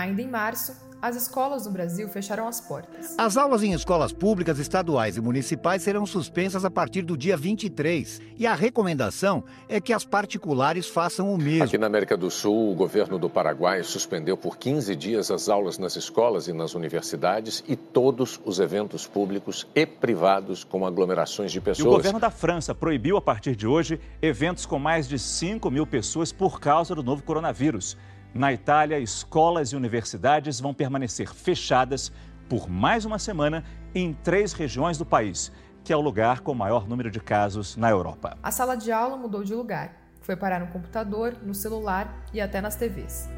Ainda em março, as escolas no Brasil fecharam as portas. As aulas em escolas públicas, estaduais e municipais serão suspensas a partir do dia 23. E a recomendação é que as particulares façam o mesmo. Aqui na América do Sul, o governo do Paraguai suspendeu por 15 dias as aulas nas escolas e nas universidades e todos os eventos públicos e privados com aglomerações de pessoas. E o governo da França proibiu a partir de hoje eventos com mais de 5 mil pessoas por causa do novo coronavírus. Na Itália, escolas e universidades vão permanecer fechadas por mais uma semana em três regiões do país, que é o lugar com o maior número de casos na Europa. A sala de aula mudou de lugar. Foi parar no computador, no celular e até nas TVs.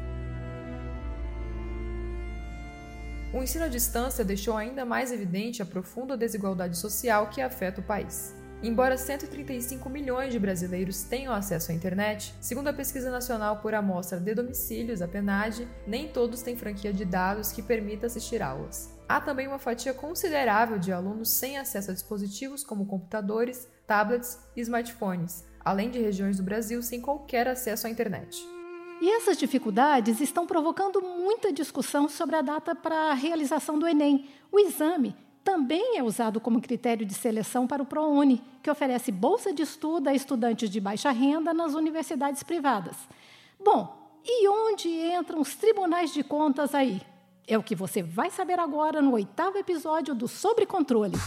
O ensino à distância deixou ainda mais evidente a profunda desigualdade social que afeta o país. Embora 135 milhões de brasileiros tenham acesso à internet, segundo a Pesquisa Nacional por Amostra de Domicílios, a PNAD, nem todos têm franquia de dados que permita assistir aulas. Há também uma fatia considerável de alunos sem acesso a dispositivos como computadores, tablets e smartphones, além de regiões do Brasil sem qualquer acesso à internet. E essas dificuldades estão provocando muita discussão sobre a data para a realização do Enem, o exame também é usado como critério de seleção para o ProUni, que oferece bolsa de estudo a estudantes de baixa renda nas universidades privadas. Bom, e onde entram os tribunais de contas aí? É o que você vai saber agora no oitavo episódio do Sobre Controle.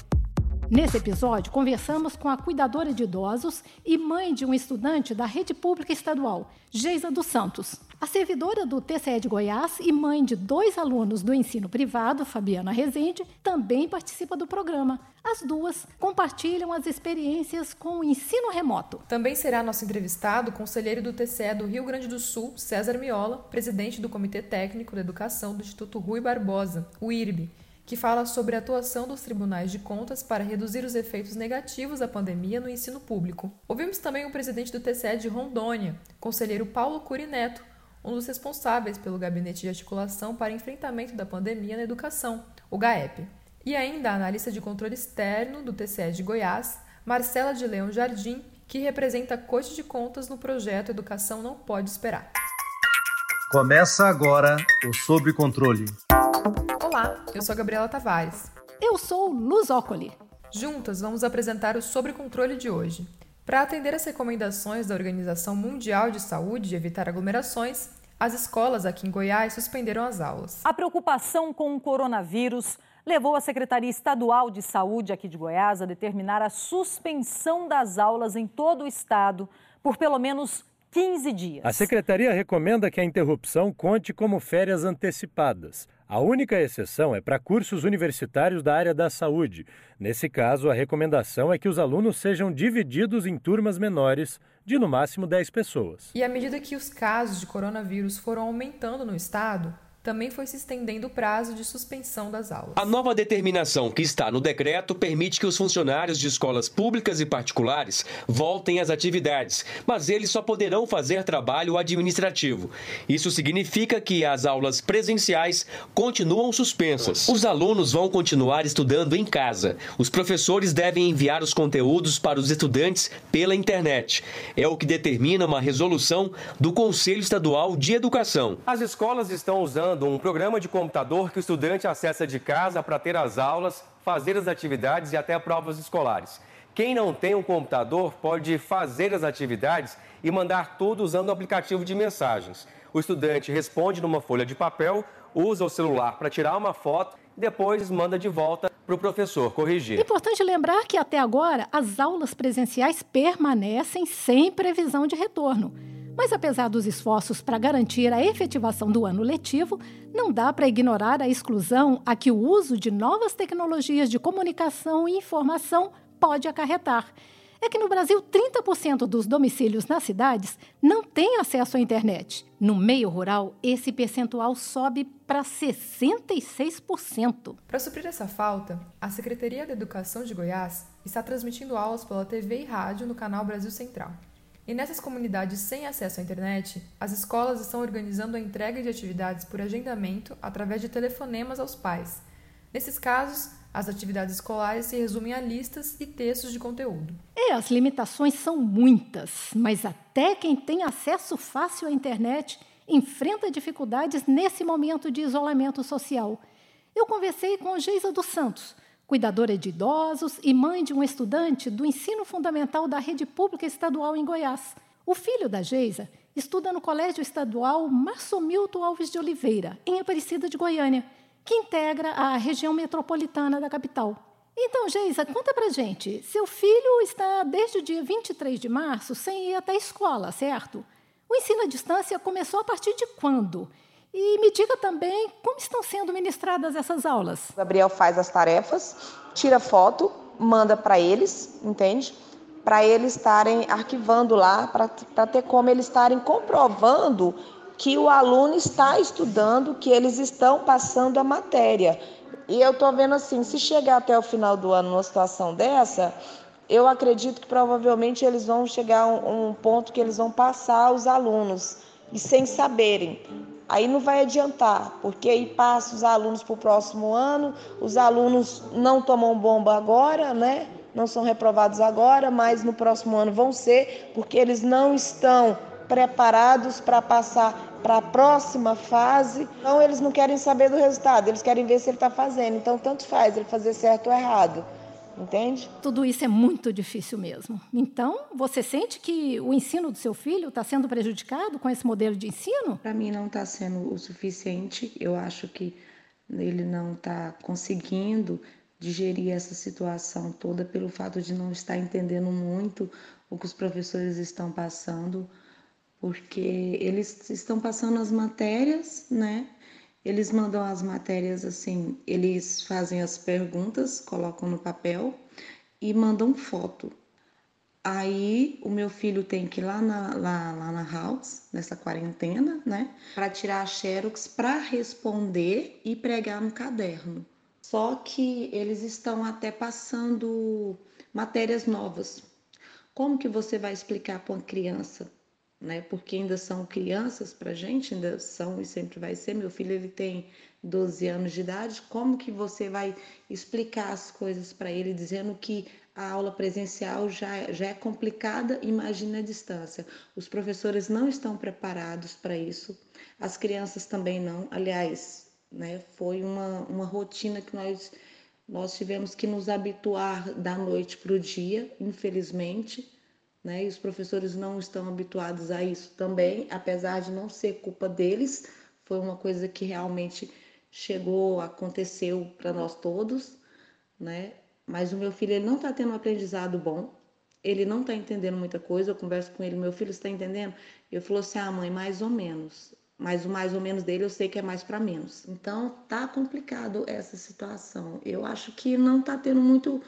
Nesse episódio, conversamos com a cuidadora de idosos e mãe de um estudante da rede pública estadual, Geisa dos Santos. A servidora do TCE de Goiás e mãe de dois alunos do ensino privado, Fabiana Rezende, também participa do programa. As duas compartilham as experiências com o ensino remoto. Também será nosso entrevistado o conselheiro do TCE do Rio Grande do Sul, César Miola, presidente do Comitê Técnico da Educação do Instituto Rui Barbosa, o IRB que fala sobre a atuação dos tribunais de contas para reduzir os efeitos negativos da pandemia no ensino público. Ouvimos também o presidente do TCE de Rondônia, conselheiro Paulo Curineto, um dos responsáveis pelo Gabinete de Articulação para Enfrentamento da Pandemia na Educação, o GAEP. E ainda a analista de controle externo do TCE de Goiás, Marcela de Leão Jardim, que representa a Corte de Contas no projeto Educação Não Pode Esperar. Começa agora o Sob Controle Olá, eu sou a Gabriela Tavares. Eu sou Luz Ócoli. Juntas vamos apresentar o Sobre Controle de hoje. Para atender às recomendações da Organização Mundial de Saúde de evitar aglomerações, as escolas aqui em Goiás suspenderam as aulas. A preocupação com o coronavírus levou a Secretaria Estadual de Saúde aqui de Goiás a determinar a suspensão das aulas em todo o estado por pelo menos 15 dias. A secretaria recomenda que a interrupção conte como férias antecipadas. A única exceção é para cursos universitários da área da saúde. Nesse caso, a recomendação é que os alunos sejam divididos em turmas menores, de no máximo 10 pessoas. E à medida que os casos de coronavírus foram aumentando no estado, também foi se estendendo o prazo de suspensão das aulas. A nova determinação que está no decreto permite que os funcionários de escolas públicas e particulares voltem às atividades, mas eles só poderão fazer trabalho administrativo. Isso significa que as aulas presenciais continuam suspensas. Os alunos vão continuar estudando em casa. Os professores devem enviar os conteúdos para os estudantes pela internet. É o que determina uma resolução do Conselho Estadual de Educação. As escolas estão usando usando um programa de computador que o estudante acessa de casa para ter as aulas, fazer as atividades e até provas escolares. Quem não tem um computador pode fazer as atividades e mandar tudo usando o aplicativo de mensagens. O estudante responde numa folha de papel, usa o celular para tirar uma foto e depois manda de volta para o professor corrigir. Importante lembrar que até agora as aulas presenciais permanecem sem previsão de retorno. Mas apesar dos esforços para garantir a efetivação do ano letivo, não dá para ignorar a exclusão a que o uso de novas tecnologias de comunicação e informação pode acarretar. É que no Brasil, 30% dos domicílios nas cidades não têm acesso à internet. No meio rural, esse percentual sobe para 66%. Para suprir essa falta, a Secretaria da Educação de Goiás está transmitindo aulas pela TV e rádio no canal Brasil Central. E nessas comunidades sem acesso à internet, as escolas estão organizando a entrega de atividades por agendamento através de telefonemas aos pais. Nesses casos, as atividades escolares se resumem a listas e textos de conteúdo. E as limitações são muitas, mas até quem tem acesso fácil à internet enfrenta dificuldades nesse momento de isolamento social. Eu conversei com Geisa dos Santos, cuidadora de idosos e mãe de um estudante do ensino fundamental da rede pública estadual em Goiás. O filho da Geisa estuda no Colégio Estadual Março Milton Alves de Oliveira, em Aparecida de Goiânia, que integra a região metropolitana da capital. Então, Geisa, conta pra gente. Seu filho está desde o dia 23 de março sem ir até a escola, certo? O ensino à distância começou a partir de quando? E me diga também como estão sendo ministradas essas aulas. Gabriel faz as tarefas, tira foto, manda para eles, entende? Para eles estarem arquivando lá, para ter como eles estarem comprovando que o aluno está estudando, que eles estão passando a matéria. E eu estou vendo assim, se chegar até o final do ano numa situação dessa, eu acredito que provavelmente eles vão chegar a um, um ponto que eles vão passar os alunos e sem saberem. Aí não vai adiantar, porque aí passa os alunos para o próximo ano, os alunos não tomam bomba agora, né? Não são reprovados agora, mas no próximo ano vão ser, porque eles não estão preparados para passar para a próxima fase. Então, eles não querem saber do resultado, eles querem ver se ele está fazendo. Então, tanto faz ele fazer certo ou errado. Entende? Tudo isso é muito difícil mesmo. Então, você sente que o ensino do seu filho está sendo prejudicado com esse modelo de ensino? Para mim, não está sendo o suficiente. Eu acho que ele não está conseguindo digerir essa situação toda pelo fato de não estar entendendo muito o que os professores estão passando porque eles estão passando as matérias, né? Eles mandam as matérias assim, eles fazem as perguntas, colocam no papel e mandam foto. Aí o meu filho tem que ir lá na, lá, lá na house, nessa quarentena, né? Para tirar a xerox para responder e pregar no caderno. Só que eles estão até passando matérias novas. Como que você vai explicar para uma criança né? Porque ainda são crianças para gente, ainda são e sempre vai ser. Meu filho ele tem 12 anos de idade. Como que você vai explicar as coisas para ele dizendo que a aula presencial já, já é complicada, imagina a distância. Os professores não estão preparados para isso, as crianças também não. Aliás, né, foi uma, uma rotina que nós, nós tivemos que nos habituar da noite para o dia, infelizmente né? E os professores não estão habituados a isso também, apesar de não ser culpa deles, foi uma coisa que realmente chegou, aconteceu para nós todos, né? Mas o meu filho ele não está tendo um aprendizado bom, ele não está entendendo muita coisa. Eu converso com ele, meu filho está entendendo? Eu falou assim, ah mãe, mais ou menos. Mas o mais ou menos dele eu sei que é mais para menos. Então tá complicado essa situação. Eu acho que não está tendo muito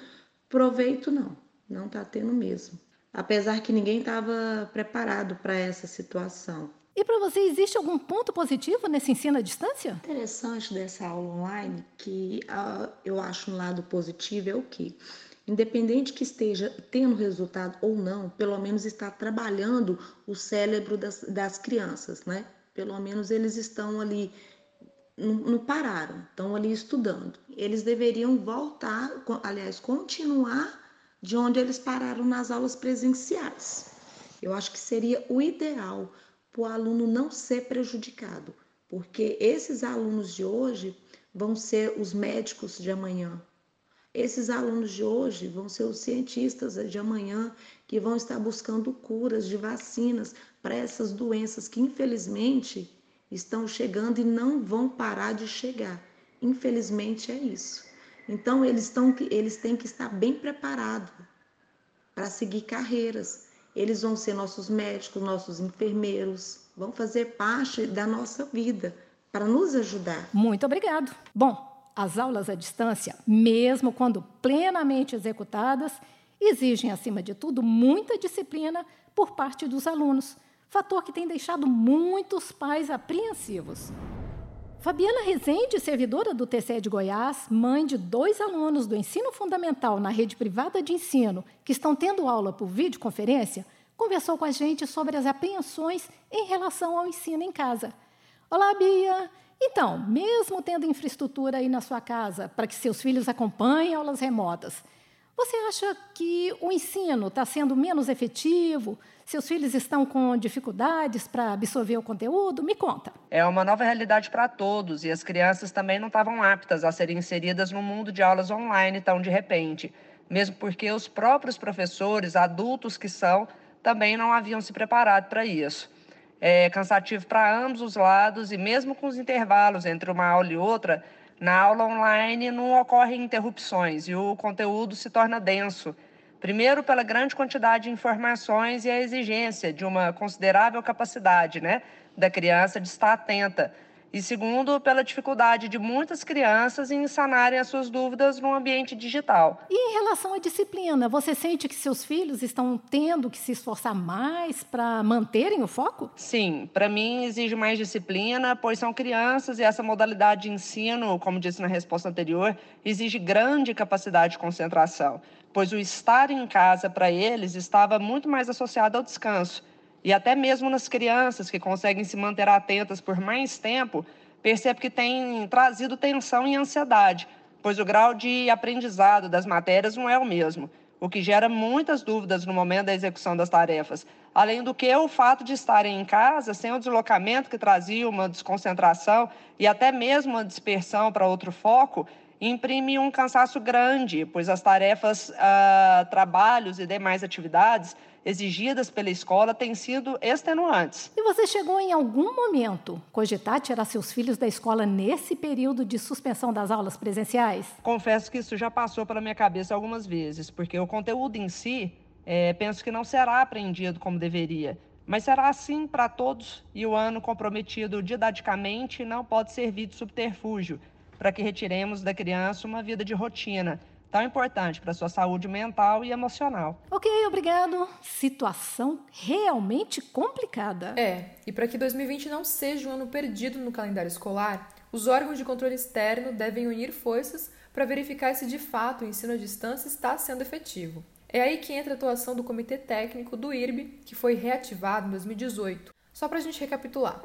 proveito não, não está tendo mesmo apesar que ninguém estava preparado para essa situação. E para você, existe algum ponto positivo nesse ensino à distância? Interessante dessa aula online, que uh, eu acho um lado positivo, é o que? Independente que esteja tendo resultado ou não, pelo menos está trabalhando o cérebro das, das crianças, né? Pelo menos eles estão ali, não, não pararam, estão ali estudando. Eles deveriam voltar, aliás, continuar de onde eles pararam nas aulas presenciais. Eu acho que seria o ideal para o aluno não ser prejudicado, porque esses alunos de hoje vão ser os médicos de amanhã. Esses alunos de hoje vão ser os cientistas de amanhã que vão estar buscando curas de vacinas para essas doenças que infelizmente estão chegando e não vão parar de chegar. Infelizmente é isso. Então, eles, estão, eles têm que estar bem preparados para seguir carreiras. Eles vão ser nossos médicos, nossos enfermeiros, vão fazer parte da nossa vida para nos ajudar. Muito obrigado. Bom, as aulas à distância, mesmo quando plenamente executadas, exigem, acima de tudo, muita disciplina por parte dos alunos, fator que tem deixado muitos pais apreensivos. Fabiana Rezende, servidora do TCE de Goiás, mãe de dois alunos do ensino fundamental na rede privada de ensino que estão tendo aula por videoconferência, conversou com a gente sobre as apreensões em relação ao ensino em casa. Olá, Bia! Então, mesmo tendo infraestrutura aí na sua casa para que seus filhos acompanhem aulas remotas, Você acha que o ensino está sendo menos efetivo? Seus filhos estão com dificuldades para absorver o conteúdo? Me conta. É uma nova realidade para todos e as crianças também não estavam aptas a serem inseridas no mundo de aulas online tão de repente, mesmo porque os próprios professores, adultos que são, também não haviam se preparado para isso. É cansativo para ambos os lados e mesmo com os intervalos entre uma aula e outra, na aula online não ocorrem interrupções e o conteúdo se torna denso. Primeiro, pela grande quantidade de informações e a exigência de uma considerável capacidade né, da criança de estar atenta e segundo, pela dificuldade de muitas crianças em sanarem as suas dúvidas no ambiente digital. E em relação à disciplina, você sente que seus filhos estão tendo que se esforçar mais para manterem o foco? Sim, para mim exige mais disciplina, pois são crianças e essa modalidade de ensino, como disse na resposta anterior, exige grande capacidade de concentração, pois o estar em casa para eles estava muito mais associado ao descanso e até mesmo nas crianças que conseguem se manter atentas por mais tempo, percebe que tem trazido tensão e ansiedade, pois o grau de aprendizado das matérias não é o mesmo, o que gera muitas dúvidas no momento da execução das tarefas. Além do que, o fato de estarem em casa, sem o deslocamento que trazia uma desconcentração e até mesmo uma dispersão para outro foco, imprime um cansaço grande, pois as tarefas, uh, trabalhos e demais atividades exigidas pela escola têm sido extenuantes. E você chegou em algum momento cogitar tirar seus filhos da escola nesse período de suspensão das aulas presenciais? Confesso que isso já passou pela minha cabeça algumas vezes, porque o conteúdo em si, é, penso que não será aprendido como deveria. Mas será assim para todos e o ano comprometido didaticamente não pode servir de subterfúgio para que retiremos da criança uma vida de rotina, tão importante para a sua saúde mental e emocional. Ok, obrigado. Situação realmente complicada. É, e para que 2020 não seja um ano perdido no calendário escolar, os órgãos de controle externo devem unir forças para verificar se de fato o ensino à distância está sendo efetivo. É aí que entra a atuação do Comitê Técnico do IRB, que foi reativado em 2018. Só para a gente recapitular.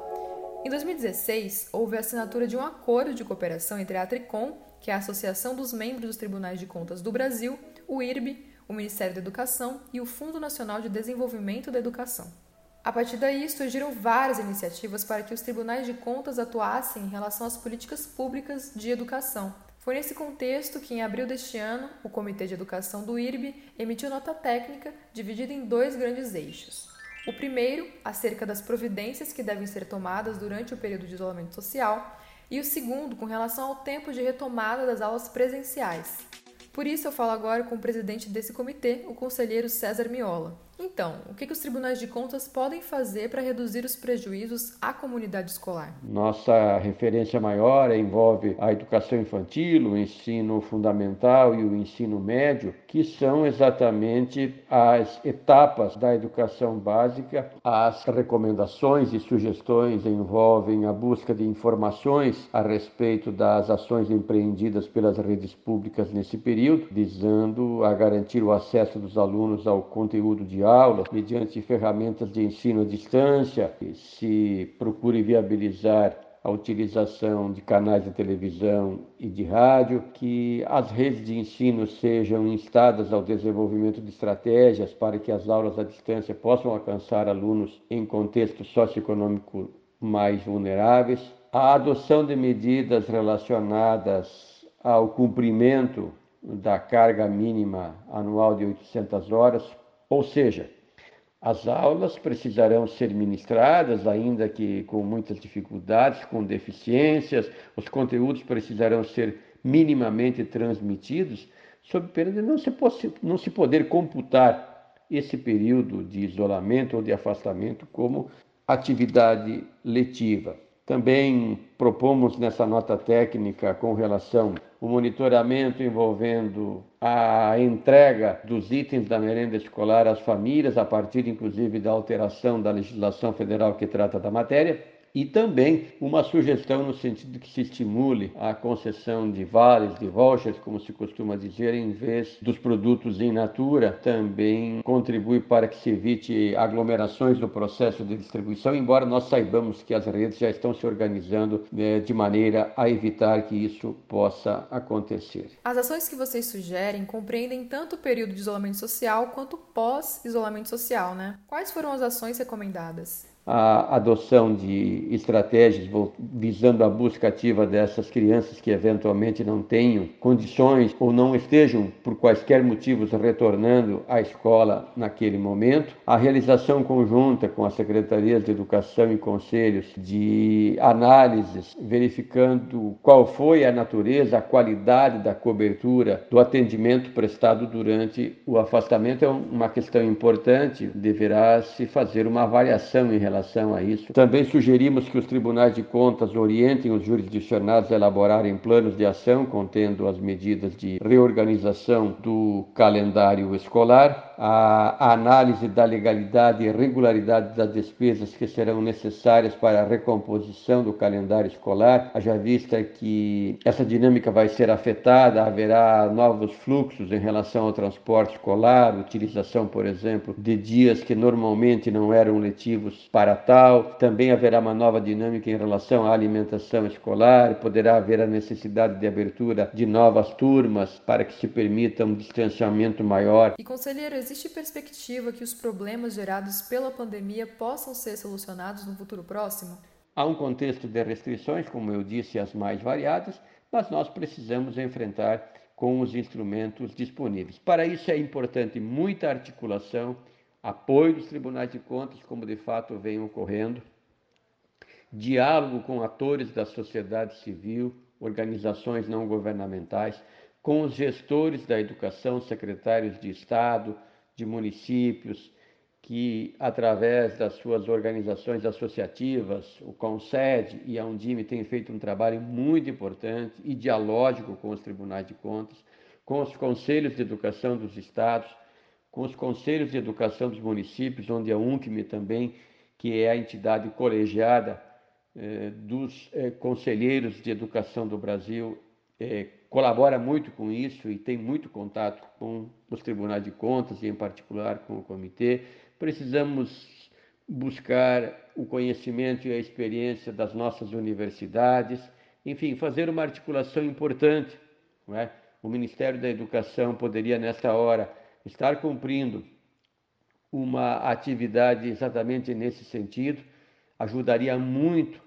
Em 2016, houve a assinatura de um acordo de cooperação entre a Tricom, que é a Associação dos Membros dos Tribunais de Contas do Brasil, o IRB, o Ministério da Educação e o Fundo Nacional de Desenvolvimento da Educação. A partir daí, surgiram várias iniciativas para que os tribunais de contas atuassem em relação às políticas públicas de educação. Foi nesse contexto que, em abril deste ano, o Comitê de Educação do IRB emitiu nota técnica dividida em dois grandes eixos. O primeiro, acerca das providências que devem ser tomadas durante o período de isolamento social, e o segundo, com relação ao tempo de retomada das aulas presenciais. Por isso, eu falo agora com o presidente desse comitê, o conselheiro César Miola. Então, o que, que os tribunais de contas podem fazer para reduzir os prejuízos à comunidade escolar? Nossa referência maior envolve a educação infantil, o ensino fundamental e o ensino médio, que são exatamente as etapas da educação básica. As recomendações e sugestões envolvem a busca de informações a respeito das ações empreendidas pelas redes públicas nesse período, visando a garantir o acesso dos alunos ao conteúdo de aulas mediante ferramentas de ensino à distância, se procure viabilizar a utilização de canais de televisão e de rádio, que as redes de ensino sejam instadas ao desenvolvimento de estratégias para que as aulas à distância possam alcançar alunos em contexto socioeconômico mais vulneráveis, a adoção de medidas relacionadas ao cumprimento da carga mínima anual de 800 horas ou seja, as aulas precisarão ser ministradas, ainda que com muitas dificuldades, com deficiências, os conteúdos precisarão ser minimamente transmitidos, sob pena de não se, não se poder computar esse período de isolamento ou de afastamento como atividade letiva. Também propomos nessa nota técnica com relação ao monitoramento envolvendo a entrega dos itens da merenda escolar às famílias, a partir inclusive da alteração da legislação federal que trata da matéria. E também uma sugestão no sentido que se estimule a concessão de vales, de vouchers, como se costuma dizer, em vez dos produtos in natura, também contribui para que se evite aglomerações no processo de distribuição, embora nós saibamos que as redes já estão se organizando né, de maneira a evitar que isso possa acontecer. As ações que vocês sugerem compreendem tanto o período de isolamento social quanto pós-isolamento social, né? Quais foram as ações recomendadas? A adoção de estratégias visando a busca ativa dessas crianças que eventualmente não tenham condições ou não estejam por quaisquer motivos retornando à escola naquele momento, a realização conjunta com as secretarias de educação e conselhos de análises verificando qual foi a natureza, a qualidade da cobertura do atendimento prestado durante o afastamento. É uma questão importante, deverá se fazer uma avaliação em relação relação a isso. Também sugerimos que os tribunais de contas orientem os jurisdicionados a elaborarem planos de ação contendo as medidas de reorganização do calendário escolar a, análise da legalidade e regularidade das despesas que serão necessárias para a recomposição do calendário escolar, haja vista que essa dinâmica vai ser afetada, haverá novos fluxos em relação ao transporte escolar, utilização, por exemplo, de dias que normalmente não eram letivos para tal, também haverá uma nova dinâmica em relação à alimentação escolar, poderá haver a necessidade de abertura de novas turmas para que se permita um distanciamento maior. E conselheiro, existe perspectiva que os problemas gerados pela pandemia possam ser solucionados no futuro próximo? Há um contexto de restrições, como eu disse, as mais variadas, mas nós precisamos enfrentar com os instrumentos disponíveis. Para isso é importante muita articulação, apoio dos tribunais de contas, como de fato vem ocorrendo, diálogo com atores da sociedade civil, organizações não governamentais, com os gestores da educação, secretários de Estado, de municípios que, através das suas organizações associativas, o CONSED e a Undime têm feito um trabalho muito importante e dialógico com os tribunais de contas, com os conselhos de educação dos estados, com os conselhos de educação dos municípios, onde a UNCME também, que é a entidade colegiada eh, dos eh, conselheiros de educação do Brasil, eh, colabora muito com isso e tem muito contato com os tribunais de contas e, em particular, com o comitê. Precisamos buscar o conhecimento e a experiência das nossas universidades, enfim, fazer uma articulação importante. É? O Ministério da Educação poderia, nesta hora, estar cumprindo uma atividade exatamente nesse sentido, ajudaria muito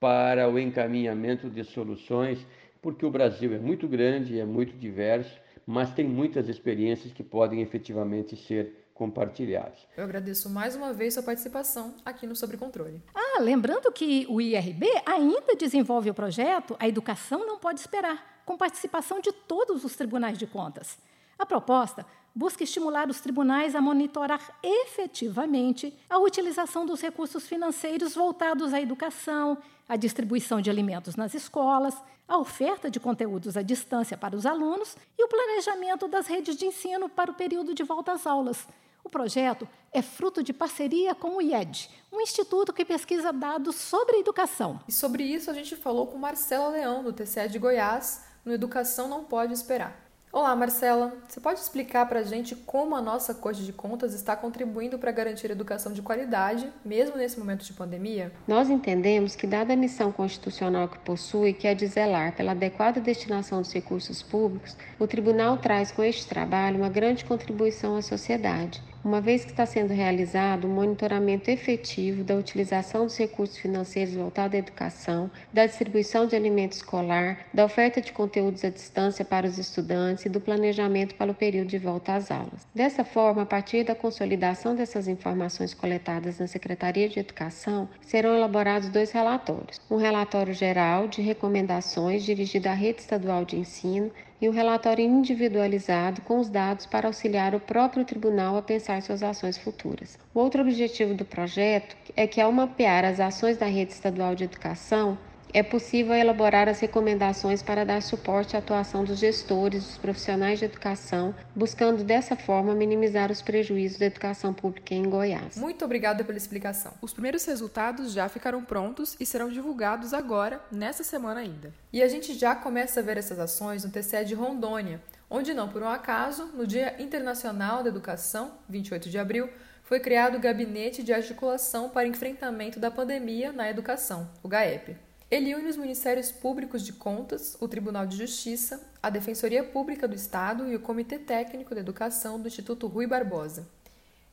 para o encaminhamento de soluções porque o Brasil é muito grande, é muito diverso, mas tem muitas experiências que podem efetivamente ser compartilhadas. Eu agradeço mais uma vez sua participação aqui no Sobre Controle. Ah, lembrando que o IRB ainda desenvolve o projeto A Educação Não Pode Esperar, com participação de todos os tribunais de contas. A proposta busca estimular os tribunais a monitorar efetivamente a utilização dos recursos financeiros voltados à educação, à distribuição de alimentos nas escolas a oferta de conteúdos à distância para os alunos e o planejamento das redes de ensino para o período de volta às aulas. O projeto é fruto de parceria com o IED, um instituto que pesquisa dados sobre educação. E sobre isso a gente falou com Marcela Leão, do TCE de Goiás, no Educação Não Pode Esperar. Olá, Marcela. Você pode explicar para a gente como a nossa Corte de Contas está contribuindo para garantir educação de qualidade, mesmo nesse momento de pandemia? Nós entendemos que, dada a missão constitucional que possui, que é de zelar pela adequada destinação dos recursos públicos, o Tribunal traz com este trabalho uma grande contribuição à sociedade uma vez que está sendo realizado um monitoramento efetivo da utilização dos recursos financeiros voltados à educação, da distribuição de alimento escolar, da oferta de conteúdos à distância para os estudantes e do planejamento para o período de volta às aulas. Dessa forma, a partir da consolidação dessas informações coletadas na Secretaria de Educação, serão elaborados dois relatórios: um relatório geral de recomendações dirigido à rede estadual de ensino e um relatório individualizado com os dados para auxiliar o próprio tribunal a pensar suas ações futuras. O outro objetivo do projeto é que, ao mapear as ações da rede estadual de educação, é possível elaborar as recomendações para dar suporte à atuação dos gestores, dos profissionais de educação, buscando dessa forma minimizar os prejuízos da educação pública em Goiás. Muito obrigada pela explicação. Os primeiros resultados já ficaram prontos e serão divulgados agora, nessa semana ainda. E a gente já começa a ver essas ações no TCE de Rondônia, onde não por um acaso, no Dia Internacional da Educação, 28 de abril, foi criado o Gabinete de Articulação para Enfrentamento da Pandemia na Educação, o GAEP. Ele une os Ministérios Públicos de Contas, o Tribunal de Justiça, a Defensoria Pública do Estado e o Comitê Técnico de Educação do Instituto Rui Barbosa.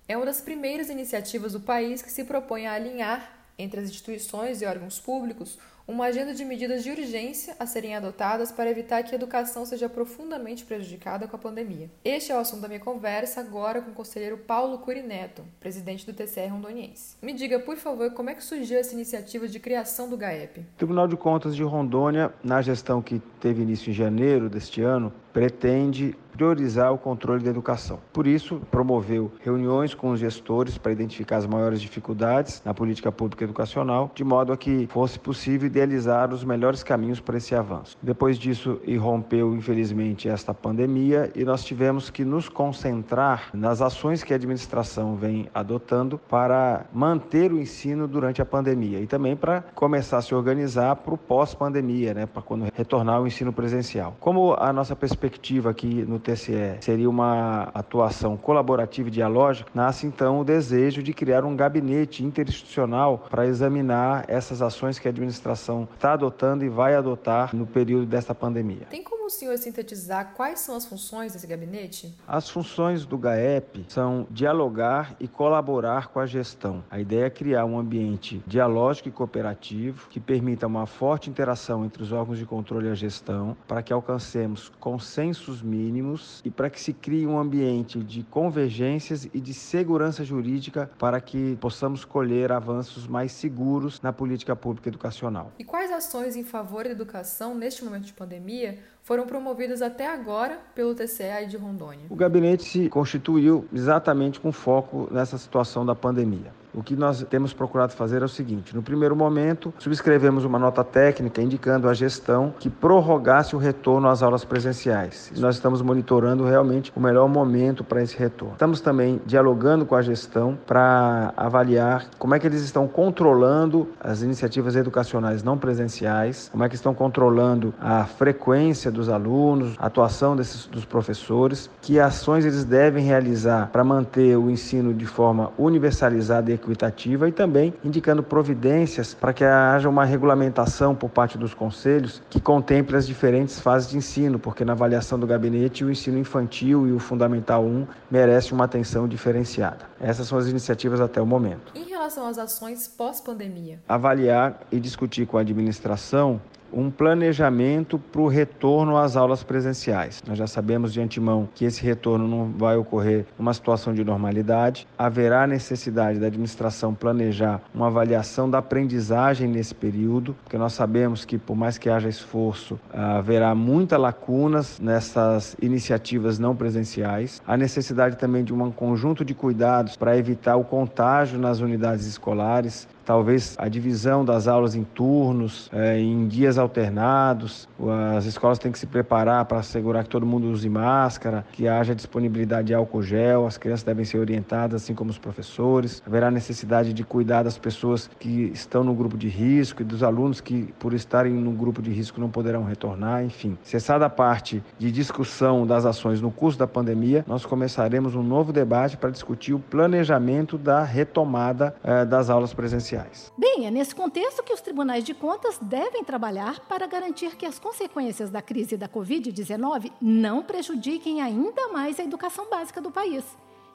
É uma das primeiras iniciativas do país que se propõe a alinhar entre as instituições e órgãos públicos uma agenda de medidas de urgência a serem adotadas para evitar que a educação seja profundamente prejudicada com a pandemia. Este é o assunto da minha conversa agora com o conselheiro Paulo Curineto, presidente do TCR Rondoniense. Me diga, por favor, como é que surgiu essa iniciativa de criação do GAEP? O Tribunal de Contas de Rondônia, na gestão que teve início em janeiro deste ano, pretende priorizar o controle da educação. Por isso, promoveu reuniões com os gestores para identificar as maiores dificuldades na política pública educacional, de modo a que fosse possível idealizar os melhores caminhos para esse avanço. Depois disso, irrompeu, infelizmente, esta pandemia e nós tivemos que nos concentrar nas ações que a administração vem adotando para manter o ensino durante a pandemia e também para começar a se organizar para o pós-pandemia, né, para quando retornar ao ensino presencial. Como a nossa perspectiva aqui no TCE seria uma atuação colaborativa e dialógica, nasce então o desejo de criar um gabinete interinstitucional para examinar essas ações que a administração está adotando e vai adotar no período desta pandemia. Tem como o senhor sintetizar quais são as funções desse gabinete? As funções do GAEP são dialogar e colaborar com a gestão. A ideia é criar um ambiente dialógico e cooperativo que permita uma forte interação entre os órgãos de controle e a gestão para que alcancemos consensos mínimos e para que se crie um ambiente de convergências e de segurança jurídica para que possamos colher avanços mais seguros na política pública educacional. E quais ações em favor da educação neste momento de pandemia foram promovidas até agora pelo TCE de Rondônia? O gabinete se constituiu exatamente com foco nessa situação da pandemia. O que nós temos procurado fazer é o seguinte: no primeiro momento, subscrevemos uma nota técnica indicando à gestão que prorrogasse o retorno às aulas presenciais. Nós estamos monitorando realmente o melhor momento para esse retorno. Estamos também dialogando com a gestão para avaliar como é que eles estão controlando as iniciativas educacionais não presenciais, como é que estão controlando a frequência dos alunos, a atuação desses, dos professores, que ações eles devem realizar para manter o ensino de forma universalizada e equitativa e também indicando providências para que haja uma regulamentação por parte dos conselhos que contemple as diferentes fases de ensino, porque na avaliação do gabinete o ensino infantil e o fundamental 1 merece uma atenção diferenciada. Essas são as iniciativas até o momento. Em relação às ações pós-pandemia, avaliar e discutir com a administração um planejamento para o retorno às aulas presenciais. Nós já sabemos de antemão que esse retorno não vai ocorrer numa situação de normalidade. Haverá necessidade da administração planejar uma avaliação da aprendizagem nesse período, porque nós sabemos que, por mais que haja esforço, haverá muitas lacunas nessas iniciativas não presenciais. A necessidade também de um conjunto de cuidados para evitar o contágio nas unidades escolares, talvez a divisão das aulas em turnos, é, em dias alternados. As escolas têm que se preparar para assegurar que todo mundo use máscara, que haja disponibilidade de álcool gel, as crianças devem ser orientadas, assim como os professores. Haverá necessidade de cuidar das pessoas que estão no grupo de risco e dos alunos que, por estarem no grupo de risco, não poderão retornar, enfim. Cessada a parte de discussão das ações no curso da pandemia, nós começaremos um novo debate para discutir o planejamento da retomada eh, das aulas presenciais Bem, é nesse contexto que os tribunais de contas devem trabalhar para garantir que as consequências da crise da Covid-19 não prejudiquem ainda mais a educação básica do país.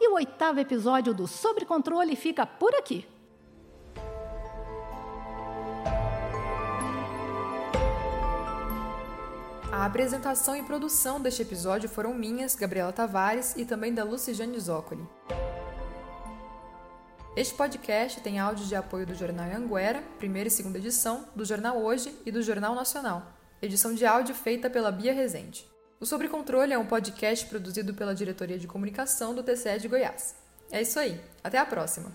E o oitavo episódio do Sobre Controle fica por aqui. A apresentação e produção deste episódio foram minhas, Gabriela Tavares, e também da Lucijane Zócoli. Este podcast tem áudio de apoio do Jornal Anguera, primeira e segunda edição, do Jornal Hoje e do Jornal Nacional. Edição de áudio feita pela Bia Rezende. O Sobre Controle é um podcast produzido pela Diretoria de Comunicação do TCE de Goiás. É isso aí. Até a próxima!